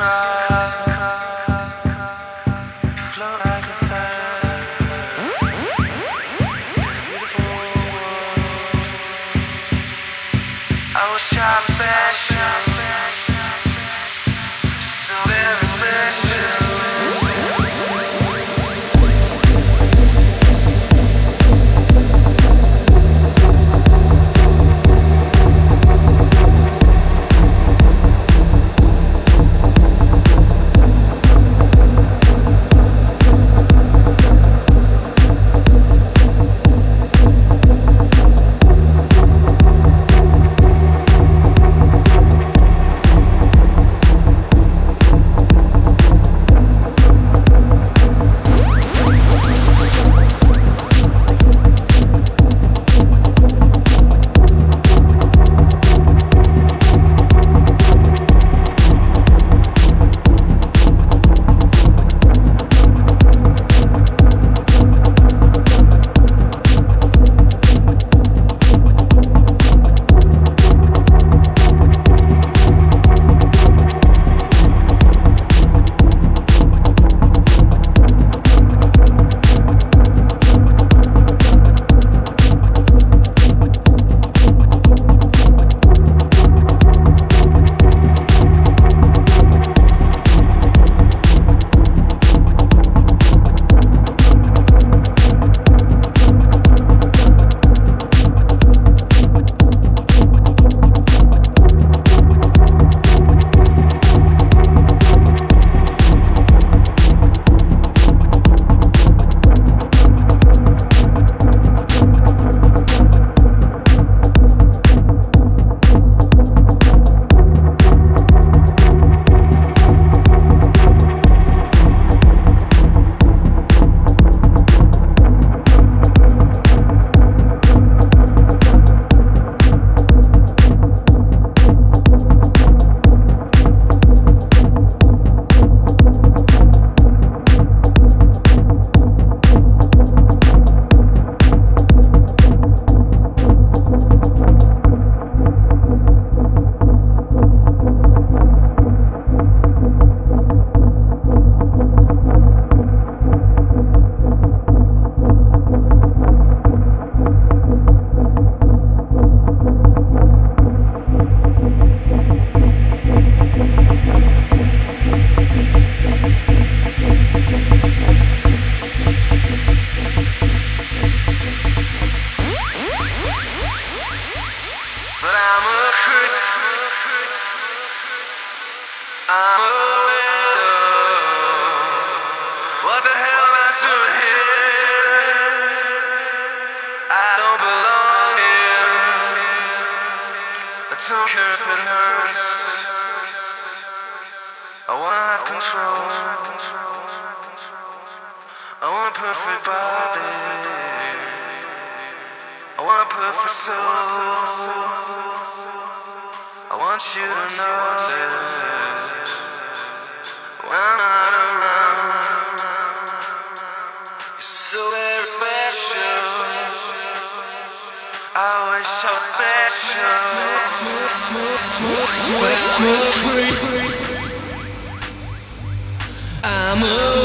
cry. Belong here. I don't care if it hurts. I wanna have control. I want a perfect body. I want a perfect soul. I want you to know this when I'm special. I'm a